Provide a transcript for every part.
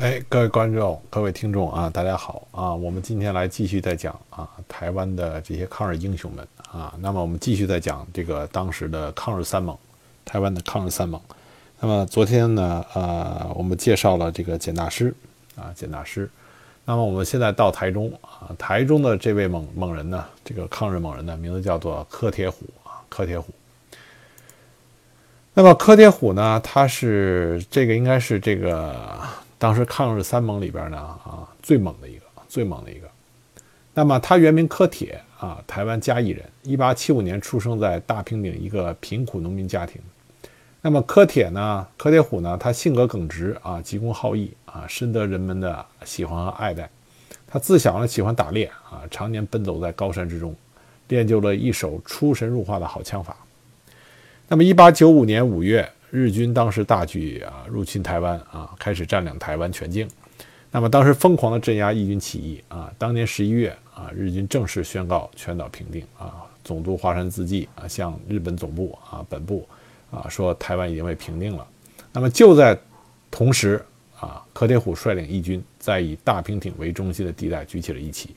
哎，各位观众、各位听众啊，大家好啊！我们今天来继续再讲啊，台湾的这些抗日英雄们啊。那么我们继续再讲这个当时的抗日三猛，台湾的抗日三猛。那么昨天呢，呃，我们介绍了这个简大师啊，简大师。那么我们现在到台中啊，台中的这位猛猛人呢，这个抗日猛人呢，名字叫做柯铁虎啊，柯铁虎。那么柯铁虎呢，他是这个应该是这个。当时抗日三猛里边呢，啊，最猛的一个，最猛的一个。那么他原名柯铁啊，台湾嘉义人，一八七五年出生在大平顶一个贫苦农民家庭。那么柯铁呢，柯铁虎呢，他性格耿直啊，急公好义啊，深得人们的喜欢和爱戴。他自小呢喜欢打猎啊，常年奔走在高山之中，练就了一手出神入化的好枪法。那么一八九五年五月。日军当时大举啊入侵台湾啊，开始占领台湾全境。那么当时疯狂的镇压义军起义啊，当年十一月啊，日军正式宣告全岛平定啊。总督华山自纪啊，向日本总部啊本部啊说台湾已经被平定了。那么就在同时啊，柯铁虎率领义军在以大平顶为中心的地带举起了一旗。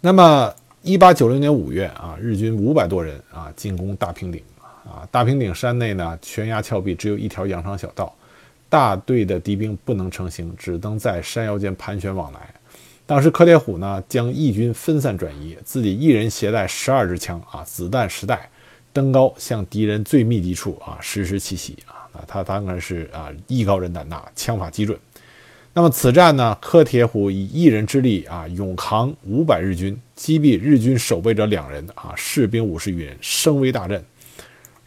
那么一八九零年五月啊，日军五百多人啊进攻大平顶。啊，大平顶山内呢，悬崖峭壁，只有一条羊肠小道，大队的敌兵不能成行，只能在山腰间盘旋往来。当时柯铁虎呢，将义军分散转移，自己一人携带十二支枪啊，子弹十袋，登高向敌人最密集处啊，实施奇袭啊。那他当然是啊，艺高人胆大，枪法极准。那么此战呢，柯铁虎以一人之力啊，勇扛五百日军，击毙日军守备者两人啊，士兵五十余人，声威大振。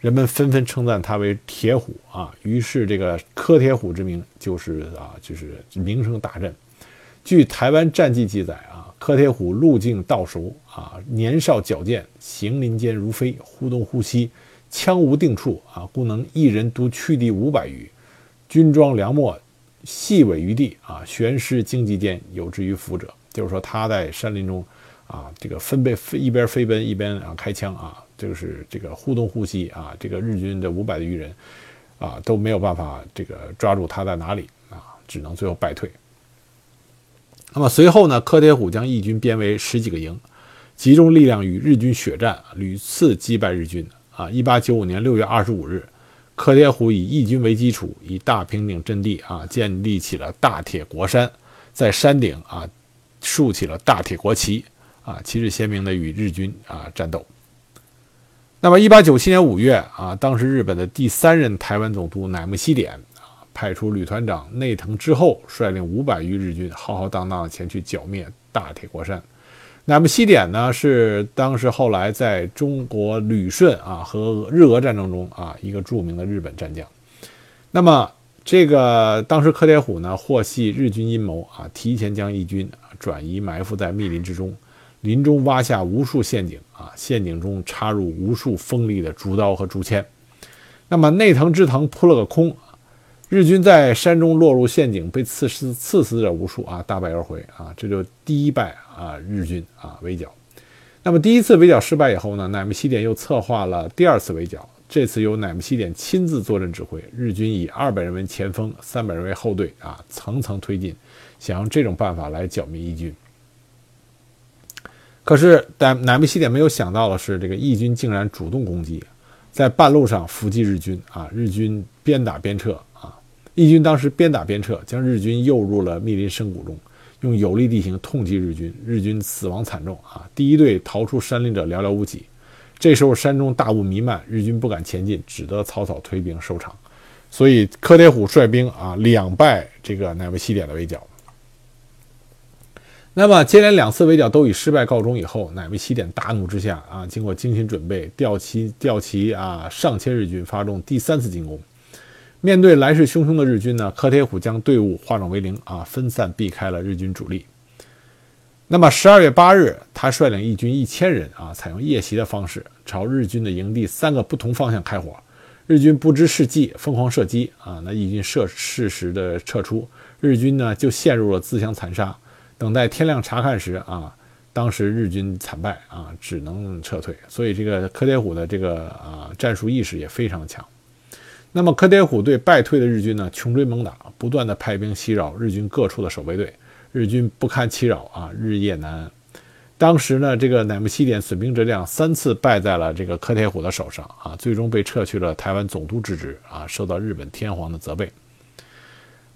人们纷纷称赞他为铁虎啊，于是这个柯铁虎之名就是啊，就是名声大振。据台湾战记记载啊，柯铁虎路径道熟啊，年少矫健，行林间如飞，忽东忽西，枪无定处啊，故能一人独驱敌五百余，军装良末，细尾于地啊，悬尸荆棘间，有之于伏者。就是说他在山林中啊，这个分贝飞一边飞奔一边啊开枪啊。就是这个互动呼吸啊，这个日军的五百的余人啊都没有办法这个抓住他在哪里啊，只能最后败退。那么随后呢，柯铁虎将义军编为十几个营，集中力量与日军血战，屡次击败日军。啊，一八九五年六月二十五日，柯铁虎以义军为基础，以大平顶阵地啊建立起了大铁国山，在山顶啊竖起了大铁国旗啊，旗帜鲜明的与日军啊战斗。那么，一八九七年五月啊，当时日本的第三任台湾总督乃木希典啊，派出旅团长内藤之后，率领五百余日军，浩浩荡荡前去剿灭大铁国山。乃木希典呢，是当时后来在中国旅顺啊和日俄战争中啊一个著名的日本战将。那么，这个当时柯铁虎呢，获悉日军阴谋啊，提前将义军转移埋伏在密林之中。林中挖下无数陷阱啊，陷阱中插入无数锋利的竹刀和竹签。那么内藤之藤扑了个空，日军在山中落入陷阱，被刺死刺死者无数啊，大败而回啊，这就第一败啊，日军啊围剿。那么第一次围剿失败以后呢，乃木希典又策划了第二次围剿，这次由乃木希典亲自坐镇指挥，日军以二百人为前锋，三百人为后队啊，层层推进，想用这种办法来剿灭义军。可是，但乃木希典没有想到的是，这个义军竟然主动攻击，在半路上伏击日军啊！日军边打边撤啊！义军当时边打边撤，将日军诱入了密林深谷中，用有利地形痛击日军，日军死亡惨重啊！第一队逃出山林者寥寥无几。这时候山中大雾弥漫，日军不敢前进，只得草草退兵收场。所以柯铁虎率兵啊，两败这个乃木希典的围剿。那么接连两次围剿都以失败告终以后，乃木希典大怒之下啊，经过精心准备，调其调其啊上千日军发动第三次进攻。面对来势汹汹的日军呢，柯铁虎将队伍化整为零啊，分散避开了日军主力。那么十二月八日，他率领义军一千人啊，采用夜袭的方式，朝日军的营地三个不同方向开火。日军不知是计，疯狂射击啊，那义军射适时的撤出，日军呢就陷入了自相残杀。等待天亮查看时啊，当时日军惨败啊，只能撤退。所以这个柯铁虎的这个啊战术意识也非常强。那么柯铁虎对败退的日军呢穷追猛打，不断的派兵袭扰日军各处的守备队，日军不堪其扰啊，日夜难安。当时呢，这个乃木希典损兵折将，三次败在了这个柯铁虎的手上啊，最终被撤去了台湾总督之职啊，受到日本天皇的责备。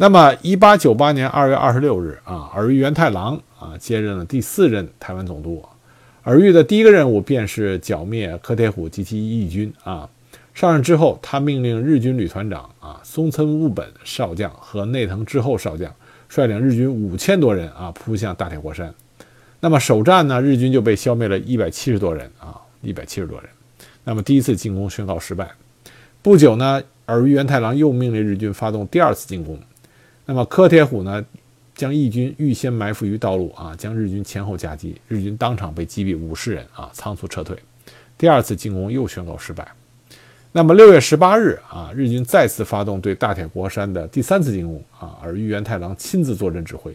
那么，一八九八年二月二十六日啊，尔虞元太郎啊接任了第四任台湾总督。尔虞的第一个任务便是剿灭柯铁虎及其义军啊。上任之后，他命令日军旅团长啊松村务本少将和内藤之后少将率领日军五千多人啊扑向大铁国山。那么首战呢，日军就被消灭了一百七十多人啊，一百七十多人。那么第一次进攻宣告失败。不久呢，尔虞元太郎又命令日军发动第二次进攻。那么柯铁虎呢，将义军预先埋伏于道路啊，将日军前后夹击，日军当场被击毙五十人啊，仓促撤退。第二次进攻又宣告失败。那么六月十八日啊，日军再次发动对大铁国山的第三次进攻啊，而玉原太郎亲自坐镇指挥。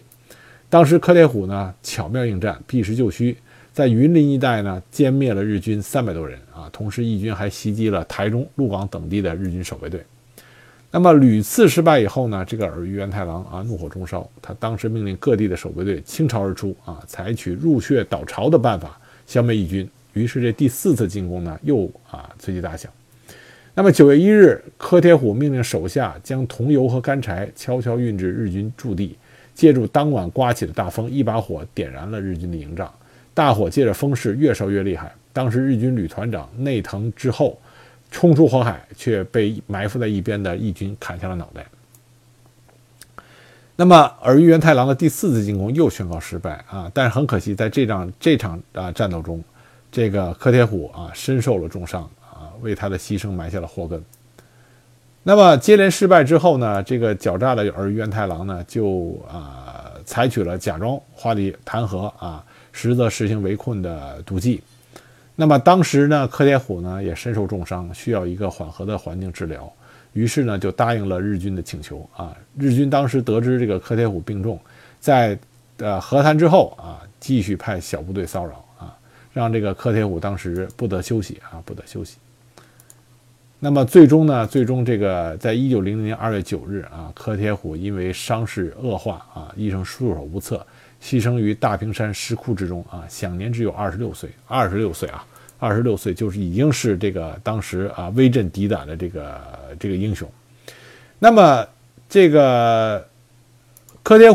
当时柯铁虎呢巧妙应战，避实就虚，在云林一带呢歼灭了日军三百多人啊，同时义军还袭击了台中、鹿港等地的日军守备队。那么屡次失败以后呢，这个尔虞元太郎啊怒火中烧，他当时命令各地的守备队倾巢而出啊，采取入穴倒巢的办法消灭义军。于是这第四次进攻呢又啊随即打响。那么九月一日，柯铁虎命令手下将桐油和干柴悄悄运至日军驻地，借助当晚刮起的大风，一把火点燃了日军的营帐。大火借着风势越烧越厉害。当时日军旅团长内藤之后。冲出火海，却被埋伏在一边的义军砍下了脑袋。那么，而玉元太郎的第四次进攻又宣告失败啊！但是很可惜，在这场这场啊战斗中，这个柯铁虎啊身受了重伤啊，为他的牺牲埋下了祸根。那么接连失败之后呢，这个狡诈的儿玉元太郎呢，就啊采取了假装花里弹劾啊，实则实行围困的毒计。那么当时呢，柯铁虎呢也身受重伤，需要一个缓和的环境治疗，于是呢就答应了日军的请求啊。日军当时得知这个柯铁虎病重，在呃和谈之后啊，继续派小部队骚扰啊，让这个柯铁虎当时不得休息啊，不得休息。那么最终呢，最终这个在一九零零年二月九日啊，柯铁虎因为伤势恶化啊，医生束手无策。牺牲于大平山石窟之中啊，享年只有二十六岁。二十六岁啊，二十六岁就是已经是这个当时啊威震敌胆的这个这个英雄。那么这个柯铁，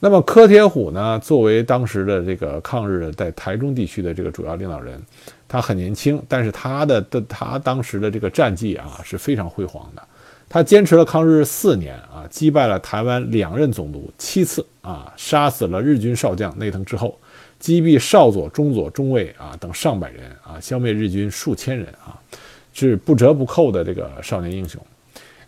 那么柯铁虎呢，作为当时的这个抗日在台中地区的这个主要领导人，他很年轻，但是他的的他当时的这个战绩啊是非常辉煌的。他坚持了抗日四年啊，击败了台湾两任总督七次啊，杀死了日军少将内藤之后，击毙少佐、中佐、中尉啊等上百人啊，消灭日军数千人啊，是不折不扣的这个少年英雄。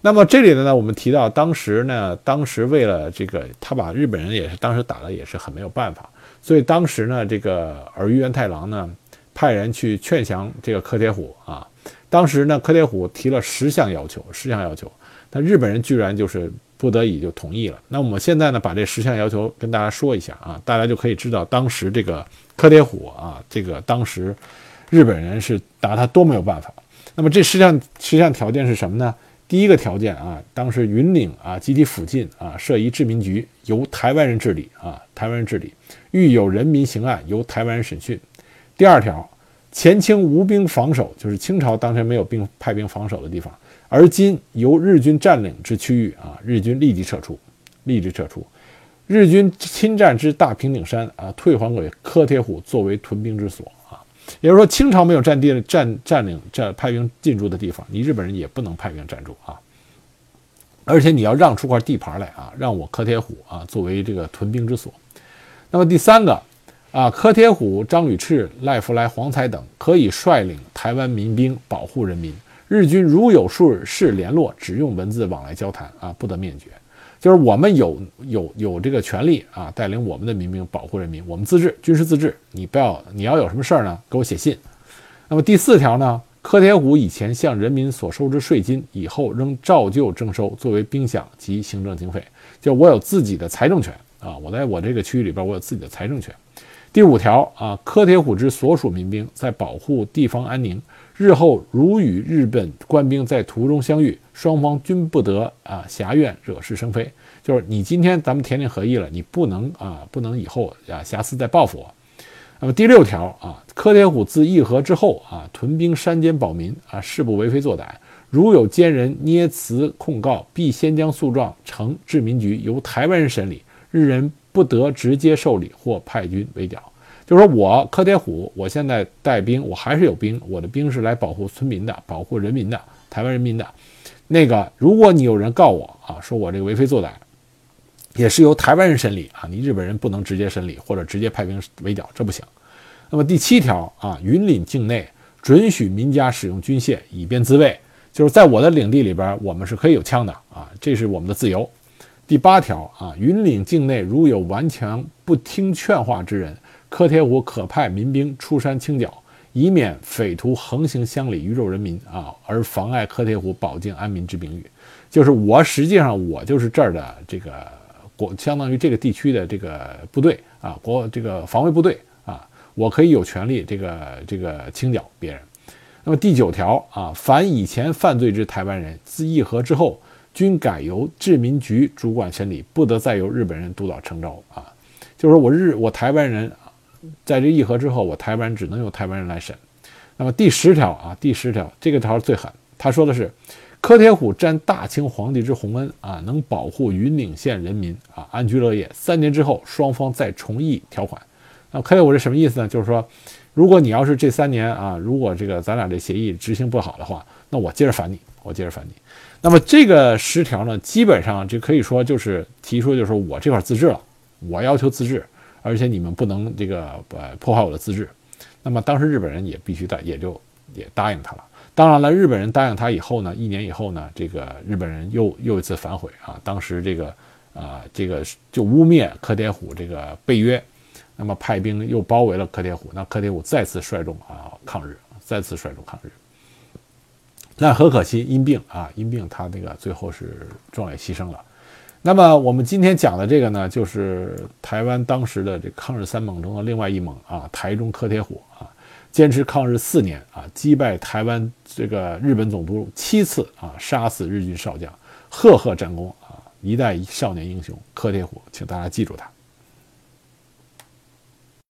那么这里呢，我们提到当时呢，当时为了这个，他把日本人也是当时打的也是很没有办法，所以当时呢，这个尔虞元太郎呢，派人去劝降这个柯铁虎啊。当时呢，柯铁虎提了十项要求，十项要求，但日本人居然就是不得已就同意了。那我们现在呢，把这十项要求跟大家说一下啊，大家就可以知道当时这个柯铁虎啊，这个当时日本人是拿他多没有办法。那么这十项十项条件是什么呢？第一个条件啊，当时云岭啊及其附近啊设一治民局，由台湾人治理啊，台湾人治理，遇有人民刑案，由台湾人审讯。第二条。前清无兵防守，就是清朝当时没有兵派兵防守的地方，而今由日军占领之区域啊，日军立即撤出，立即撤出。日军侵占之大平顶山啊，退还给柯铁虎作为屯兵之所啊。也就是说，清朝没有占地占占领占派兵进驻的地方，你日本人也不能派兵占驻啊。而且你要让出块地盘来啊，让我柯铁虎啊作为这个屯兵之所。那么第三个。啊，柯铁虎、张吕赤、赖福来、黄才等可以率领台湾民兵保护人民。日军如有数事联络，只用文字往来交谈啊，不得面绝。就是我们有有有这个权利啊，带领我们的民兵保护人民，我们自治，军事自治。你不要，你要有什么事儿呢，给我写信。那么第四条呢，柯铁虎以前向人民所收之税金，以后仍照旧征收，作为兵饷及行政经费。就我有自己的财政权啊，我在我这个区域里边，我有自己的财政权。第五条啊，柯铁虎之所属民兵在保护地方安宁，日后如与日本官兵在途中相遇，双方均不得啊狭怨惹是生非。就是你今天咱们田令合议了，你不能啊不能以后啊瑕疵再报复我。那么第六条啊，柯铁虎自议和之后啊，屯兵山间保民啊，誓不为非作歹。如有奸人捏词控告，必先将诉状呈治民局，由台湾人审理，日人不得直接受理或派军围剿。就是说我柯铁虎，我现在带兵，我还是有兵，我的兵是来保护村民的，保护人民的，台湾人民的。那个，如果你有人告我啊，说我这个为非作歹，也是由台湾人审理啊，你日本人不能直接审理或者直接派兵围剿，这不行。那么第七条啊，云岭境内准许民家使用军械以便自卫，就是在我的领地里边，我们是可以有枪的啊，这是我们的自由。第八条啊，云岭境内如有顽强不听劝话之人。柯铁虎可派民兵出山清剿，以免匪徒横行乡里，鱼肉人民啊，而妨碍柯铁虎保境安民之名誉。就是我实际上我就是这儿的这个国，相当于这个地区的这个部队啊，国这个防卫部队啊，我可以有权利这个这个清剿别人。那么第九条啊，凡以前犯罪之台湾人，自议和之后，均改由治民局主管审理，不得再由日本人督导呈召啊。就是说我日我台湾人啊。在这议和之后，我台湾只能由台湾人来审。那么第十条啊，第十条这个条最狠，他说的是，柯铁虎沾大清皇帝之洪恩啊，能保护云岭县人民啊安居乐业。三年之后，双方再重议条款。那柯铁虎是什么意思呢？就是说，如果你要是这三年啊，如果这个咱俩这协议执行不好的话，那我接着烦你，我接着烦你。那么这个十条呢，基本上就可以说就是提出，就是我这块自治了，我要求自治。而且你们不能这个呃破坏我的自治，那么当时日本人也必须答，也就也答应他了。当然了，日本人答应他以后呢，一年以后呢，这个日本人又又一次反悔啊。当时这个啊这个就污蔑柯铁虎这个背约，那么派兵又包围了柯铁虎，那柯铁虎再次率众啊抗日，再次率众抗日。但很可惜，因病啊因病，他那个最后是壮烈牺牲了。那么我们今天讲的这个呢，就是台湾当时的这抗日三猛中的另外一猛啊，台中柯铁虎啊，坚持抗日四年啊，击败台湾这个日本总督七次啊，杀死日军少将，赫赫战功啊，一代少年英雄柯铁虎，请大家记住他。